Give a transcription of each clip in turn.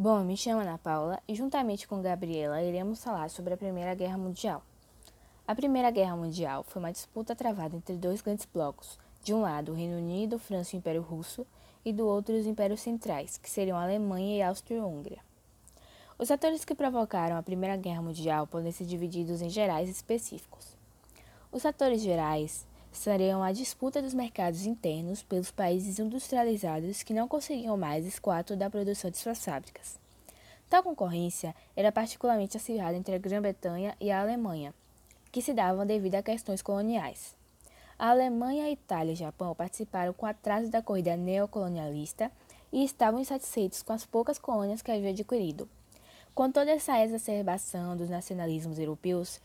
Bom, me chamo Ana Paula e juntamente com Gabriela iremos falar sobre a Primeira Guerra Mundial. A Primeira Guerra Mundial foi uma disputa travada entre dois grandes blocos, de um lado o Reino Unido, França e o Império Russo, e do outro os impérios centrais, que seriam a Alemanha e a Áustria-Hungria. Os fatores que provocaram a Primeira Guerra Mundial podem ser divididos em gerais e específicos. Os fatores gerais seriam a disputa dos mercados internos pelos países industrializados que não conseguiam mais escoar toda a produção de suas fábricas. Tal concorrência era particularmente acirrada entre a Grã-Bretanha e a Alemanha, que se davam devido a questões coloniais. A Alemanha, Itália e Japão participaram com atraso da corrida neocolonialista e estavam insatisfeitos com as poucas colônias que haviam adquirido. Com toda essa exacerbação dos nacionalismos europeus,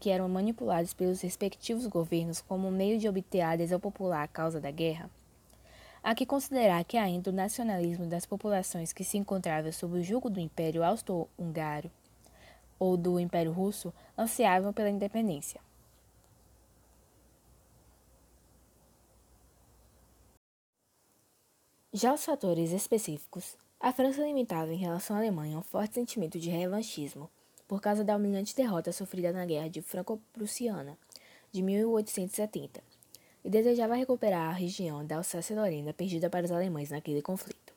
que eram manipulados pelos respectivos governos como meio de obter a adesão popular à causa da guerra, há que considerar que ainda o nacionalismo das populações que se encontravam sob o jugo do Império Austro-Húngaro ou do Império Russo ansiavam pela independência. Já os fatores específicos a França limitava em relação à Alemanha um forte sentimento de revanchismo por causa da humilhante derrota sofrida na Guerra de Franco-Prussiana de 1870 e desejava recuperar a região da Alsácia-Lorena perdida para os alemães naquele conflito.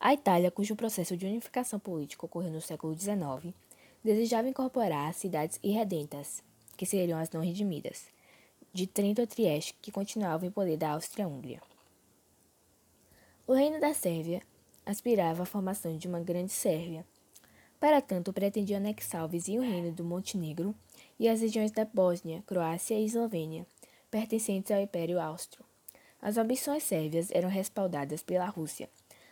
A Itália, cujo processo de unificação política ocorreu no século XIX, desejava incorporar as cidades irredentas, que seriam as não redimidas, de Trento a Trieste, que continuavam em poder da Áustria-Hungria. O reino da Sérvia aspirava à formação de uma grande Sérvia. Para tanto, pretendia anexar o vizinho reino do Montenegro e as regiões da Bósnia, Croácia e Eslovênia, pertencentes ao Império Austro. As ambições sérvias eram respaldadas pela Rússia,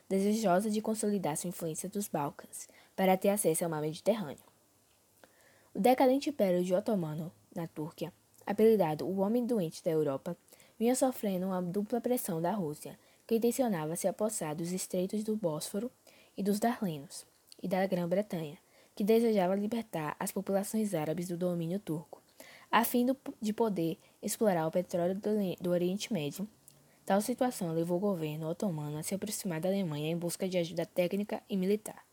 desejosa de consolidar sua influência dos Balcãs para ter acesso ao mar Mediterrâneo. O decadente Império de Otomano, na Turquia, apelidado o Homem Doente da Europa, vinha sofrendo uma dupla pressão da Rússia que intencionava se apossar dos estreitos do Bósforo e dos Darlenos, e da Grã-Bretanha, que desejava libertar as populações árabes do domínio turco, a fim de poder explorar o petróleo do Oriente Médio. Tal situação levou o governo otomano a se aproximar da Alemanha em busca de ajuda técnica e militar.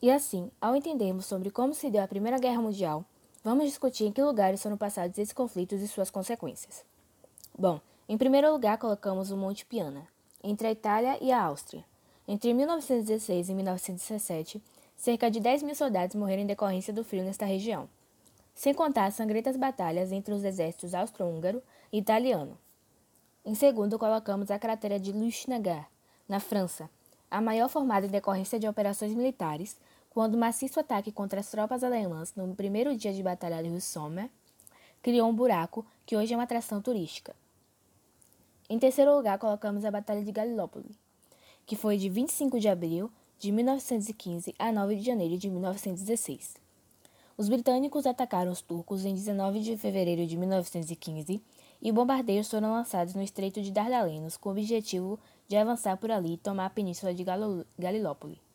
E assim, ao entendermos sobre como se deu a Primeira Guerra Mundial, Vamos discutir em que lugares foram passados esses conflitos e suas consequências. Bom, em primeiro lugar colocamos o Monte Piana, entre a Itália e a Áustria. Entre 1916 e 1917, cerca de 10 mil soldados morreram em decorrência do frio nesta região, sem contar as sangrentas batalhas entre os exércitos austro-húngaro e italiano. Em segundo, colocamos a cratera de Luchnagar, na França, a maior formada em decorrência de operações militares, quando o maciço ataque contra as tropas alemãs no primeiro dia de batalha de Sommer criou um buraco que hoje é uma atração turística. Em terceiro lugar, colocamos a Batalha de Galilópoli, que foi de 25 de abril de 1915 a 9 de janeiro de 1916. Os britânicos atacaram os turcos em 19 de fevereiro de 1915 e bombardeios foram lançados no Estreito de Dardanelos com o objetivo de avançar por ali e tomar a península de Galilópoli.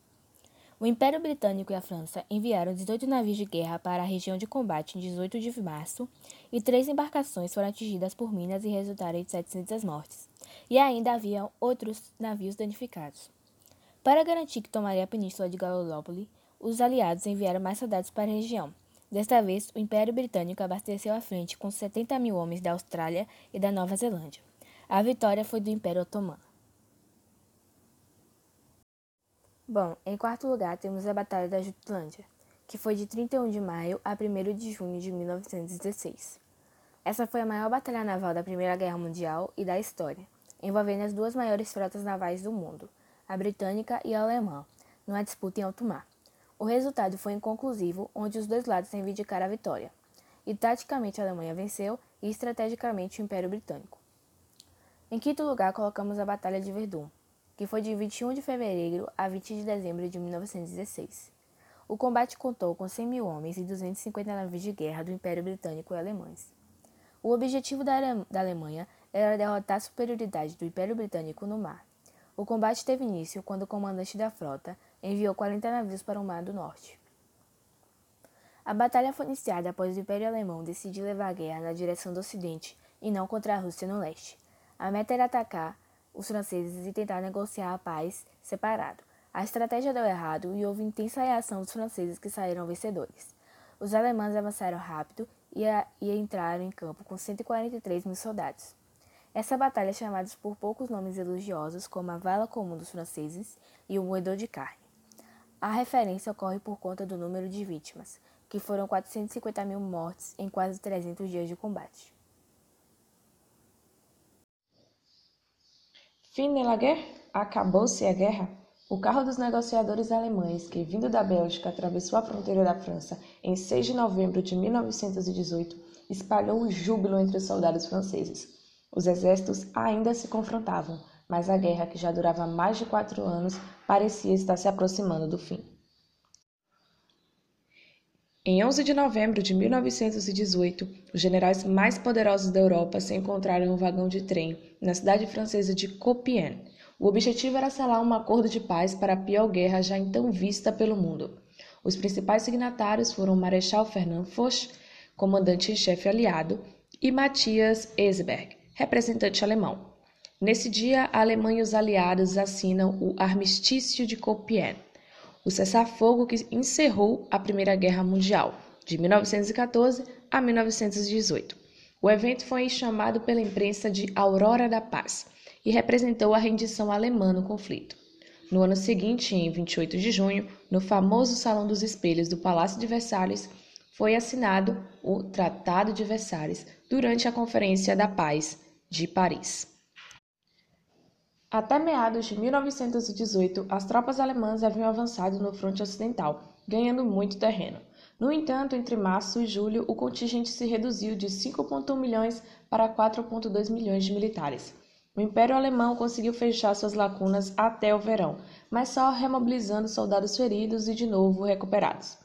O Império Britânico e a França enviaram 18 navios de guerra para a região de combate em 18 de março e três embarcações foram atingidas por minas e resultaram em 700 mortes. E ainda havia outros navios danificados. Para garantir que tomaria a península de Gallipoli, os aliados enviaram mais soldados para a região. Desta vez, o Império Britânico abasteceu a frente com 70 mil homens da Austrália e da Nova Zelândia. A vitória foi do Império Otomano. Bom, em quarto lugar temos a Batalha da Jutlândia, que foi de 31 de maio a 1 de junho de 1916. Essa foi a maior batalha naval da Primeira Guerra Mundial e da história, envolvendo as duas maiores frotas navais do mundo, a britânica e a alemã, numa disputa em alto mar. O resultado foi inconclusivo, onde os dois lados reivindicaram a vitória. E taticamente a Alemanha venceu e estrategicamente o Império Britânico. Em quinto lugar, colocamos a Batalha de Verdun, que foi de 21 de fevereiro a 20 de dezembro de 1916. O combate contou com 100 mil homens e 250 navios de guerra do Império Britânico e alemães. O objetivo da, da Alemanha era derrotar a superioridade do Império Britânico no mar. O combate teve início quando o comandante da frota enviou 40 navios para o Mar do Norte. A batalha foi iniciada após o Império Alemão decidir levar a guerra na direção do Ocidente e não contra a Rússia no leste. A meta era atacar os franceses e tentar negociar a paz separado. A estratégia deu errado e houve intensa reação dos franceses que saíram vencedores. Os alemães avançaram rápido e, a, e entraram em campo com 143 mil soldados. Essa batalha é chamada por poucos nomes elogiosos como a Vala Comum dos Franceses e o Moedor de Carne. A referência ocorre por conta do número de vítimas, que foram 450 mil mortes em quase 300 dias de combate. Fim de la guerre? Acabou-se a guerra? O carro dos negociadores alemães, que vindo da Bélgica atravessou a fronteira da França em 6 de novembro de 1918, espalhou o júbilo entre os soldados franceses. Os exércitos ainda se confrontavam, mas a guerra, que já durava mais de quatro anos, parecia estar se aproximando do fim. Em 11 de novembro de 1918, os generais mais poderosos da Europa se encontraram em um vagão de trem na cidade francesa de Compiègne o objetivo era selar um acordo de paz para a pior guerra já então vista pelo mundo. Os principais signatários foram o Marechal Fernand Foch, comandante em chefe aliado, e Matthias Esberg, representante alemão. Nesse dia, a Alemanha e os aliados assinam o Armistício de Compiègne, o cessar-fogo que encerrou a Primeira Guerra Mundial, de 1914 a 1918. O evento foi chamado pela imprensa de Aurora da Paz e representou a rendição alemã no conflito. No ano seguinte, em 28 de junho, no famoso Salão dos Espelhos do Palácio de Versalhes, foi assinado o Tratado de Versalhes durante a Conferência da Paz de Paris. Até meados de 1918, as tropas alemãs haviam avançado no fronte ocidental, ganhando muito terreno. No entanto, entre março e julho, o contingente se reduziu de 5,1 milhões para 4,2 milhões de militares. O Império Alemão conseguiu fechar suas lacunas até o verão, mas só remobilizando soldados feridos e de novo recuperados.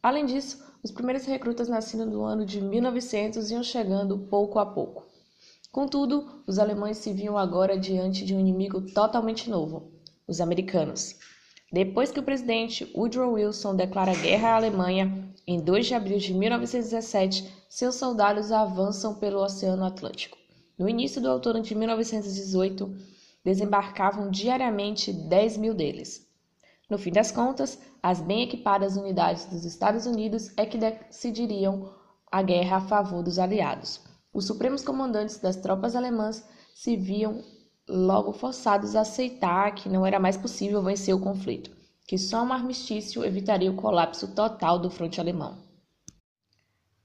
Além disso, os primeiros recrutas nascidos no ano de 1900 iam chegando pouco a pouco. Contudo, os alemães se viam agora diante de um inimigo totalmente novo: os americanos. Depois que o presidente Woodrow Wilson declara guerra à Alemanha, em 2 de abril de 1917, seus soldados avançam pelo Oceano Atlântico. No início do outono de 1918, desembarcavam diariamente 10 mil deles. No fim das contas, as bem equipadas unidades dos Estados Unidos é que decidiriam a guerra a favor dos aliados. Os supremos comandantes das tropas alemãs se viam logo forçados a aceitar que não era mais possível vencer o conflito, que só um armistício evitaria o colapso total do fronte alemão.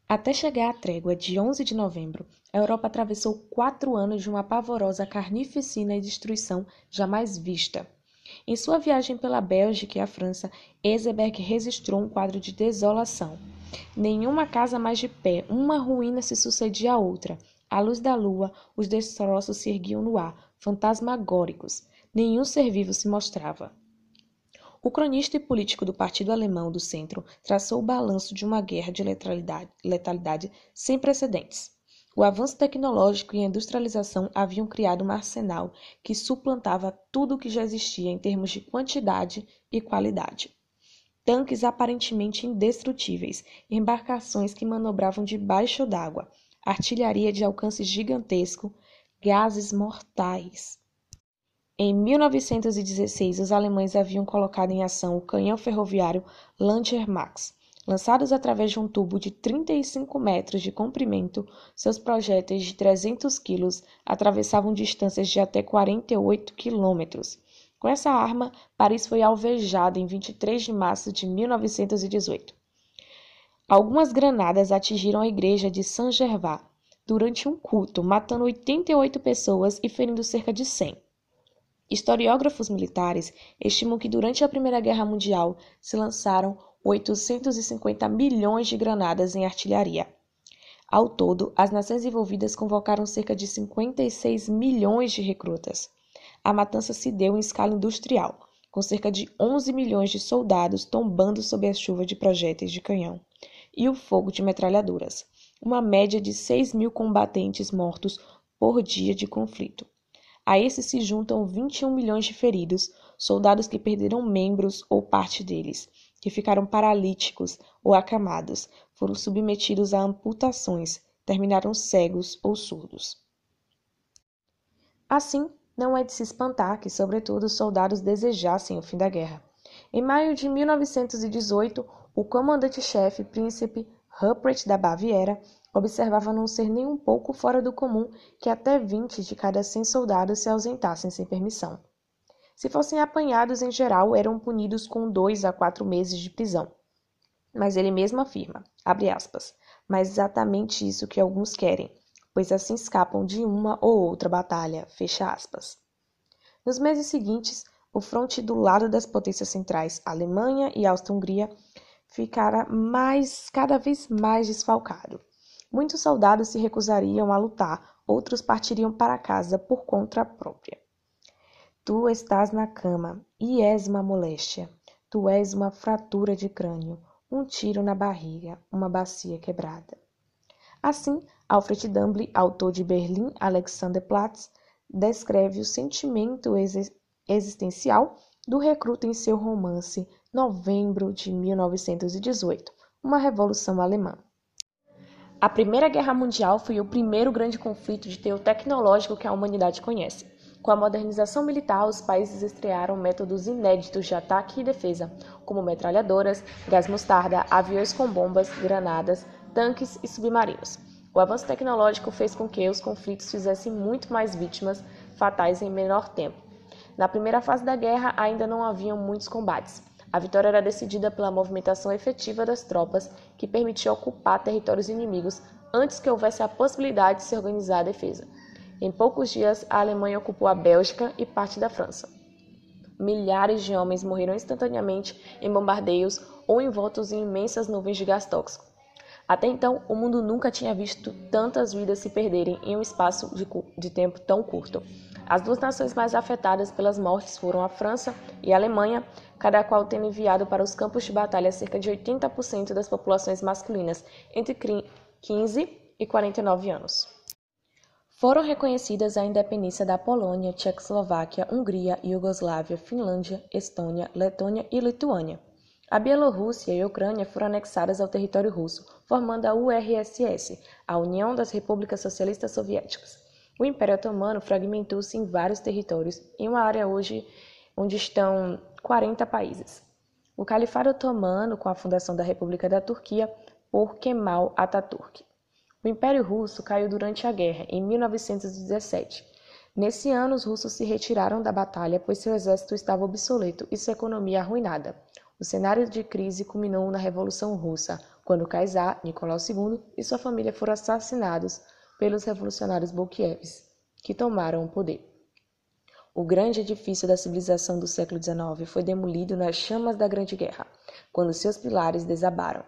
Até chegar à trégua de 11 de novembro, a Europa atravessou quatro anos de uma pavorosa carnificina e destruição jamais vista. Em sua viagem pela Bélgica e a França, Ezeberg registrou um quadro de desolação. Nenhuma casa mais de pé, uma ruína se sucedia à outra. À luz da lua, os destroços se erguiam no ar, fantasmagóricos. Nenhum ser vivo se mostrava. O cronista e político do Partido Alemão do Centro traçou o balanço de uma guerra de letalidade, letalidade sem precedentes. O avanço tecnológico e a industrialização haviam criado um arsenal que suplantava tudo o que já existia em termos de quantidade e qualidade. Tanques aparentemente indestrutíveis, embarcações que manobravam debaixo d'água, artilharia de alcance gigantesco, gases mortais, em 1916, os alemães haviam colocado em ação o canhão ferroviário Lancia Max. Lançados através de um tubo de 35 metros de comprimento, seus projéteis de 300 quilos atravessavam distâncias de até 48 quilômetros. Com essa arma, Paris foi alvejada em 23 de março de 1918. Algumas granadas atingiram a igreja de Saint-Gervais durante um culto, matando 88 pessoas e ferindo cerca de 100. Historiógrafos militares estimam que durante a Primeira Guerra Mundial se lançaram 850 milhões de granadas em artilharia. Ao todo, as nações envolvidas convocaram cerca de 56 milhões de recrutas. A matança se deu em escala industrial, com cerca de 11 milhões de soldados tombando sob a chuva de projéteis de canhão e o fogo de metralhadoras, uma média de 6 mil combatentes mortos por dia de conflito. A esses se juntam 21 milhões de feridos, soldados que perderam membros ou parte deles, que ficaram paralíticos ou acamados, foram submetidos a amputações, terminaram cegos ou surdos. Assim, não é de se espantar que, sobretudo, os soldados desejassem o fim da guerra. Em maio de 1918, o comandante-chefe, príncipe Ruprecht da Baviera, observava não ser nem um pouco fora do comum que até 20 de cada 100 soldados se ausentassem sem permissão. Se fossem apanhados em geral, eram punidos com dois a quatro meses de prisão. Mas ele mesmo afirma, abre aspas, mas exatamente isso que alguns querem, pois assim escapam de uma ou outra batalha, fecha aspas. Nos meses seguintes, o fronte do lado das potências centrais, Alemanha e Áustria-Hungria, ficara mais, cada vez mais desfalcado. Muitos soldados se recusariam a lutar, outros partiriam para casa por conta própria. Tu estás na cama e és uma moléstia. Tu és uma fratura de crânio, um tiro na barriga, uma bacia quebrada. Assim, Alfred Dumbly, autor de Berlim Alexanderplatz, descreve o sentimento existencial do recruta em seu romance Novembro de 1918, Uma Revolução Alemã. A Primeira Guerra Mundial foi o primeiro grande conflito de teor tecnológico que a humanidade conhece. Com a modernização militar, os países estrearam métodos inéditos de ataque e defesa, como metralhadoras, gás mostarda, aviões com bombas, granadas, tanques e submarinos. O avanço tecnológico fez com que os conflitos fizessem muito mais vítimas fatais em menor tempo. Na primeira fase da guerra, ainda não haviam muitos combates. A vitória era decidida pela movimentação efetiva das tropas, que permitia ocupar territórios inimigos antes que houvesse a possibilidade de se organizar a defesa. Em poucos dias, a Alemanha ocupou a Bélgica e parte da França. Milhares de homens morreram instantaneamente em bombardeios ou envoltos em imensas nuvens de gás tóxico. Até então, o mundo nunca tinha visto tantas vidas se perderem em um espaço de, de tempo tão curto. As duas nações mais afetadas pelas mortes foram a França e a Alemanha, cada qual tendo enviado para os campos de batalha cerca de 80% das populações masculinas entre 15 e 49 anos. Foram reconhecidas a independência da Polônia, Tchecoslováquia, Hungria, Iugoslávia, Finlândia, Estônia, Letônia e Lituânia. A Bielorrússia e a Ucrânia foram anexadas ao território russo, formando a URSS, a União das Repúblicas Socialistas Soviéticas. O Império Otomano fragmentou-se em vários territórios, em uma área hoje onde estão 40 países. O Califado Otomano, com a fundação da República da Turquia, por Kemal Atatürk. O Império Russo caiu durante a guerra, em 1917. Nesse ano, os russos se retiraram da batalha, pois seu exército estava obsoleto e sua economia arruinada. O cenário de crise culminou na Revolução Russa, quando Kaysar, Nicolau II, e sua família foram assassinados pelos revolucionários bolcheviques, que tomaram o poder. O grande edifício da civilização do século XIX foi demolido nas chamas da Grande Guerra, quando seus pilares desabaram,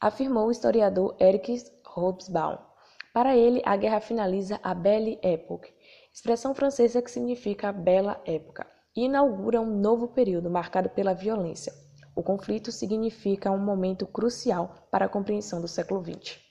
afirmou o historiador Eric Hobsbawm. Para ele, a guerra finaliza a Belle Époque, expressão francesa que significa bela época, e inaugura um novo período marcado pela violência. O conflito significa um momento crucial para a compreensão do século XX.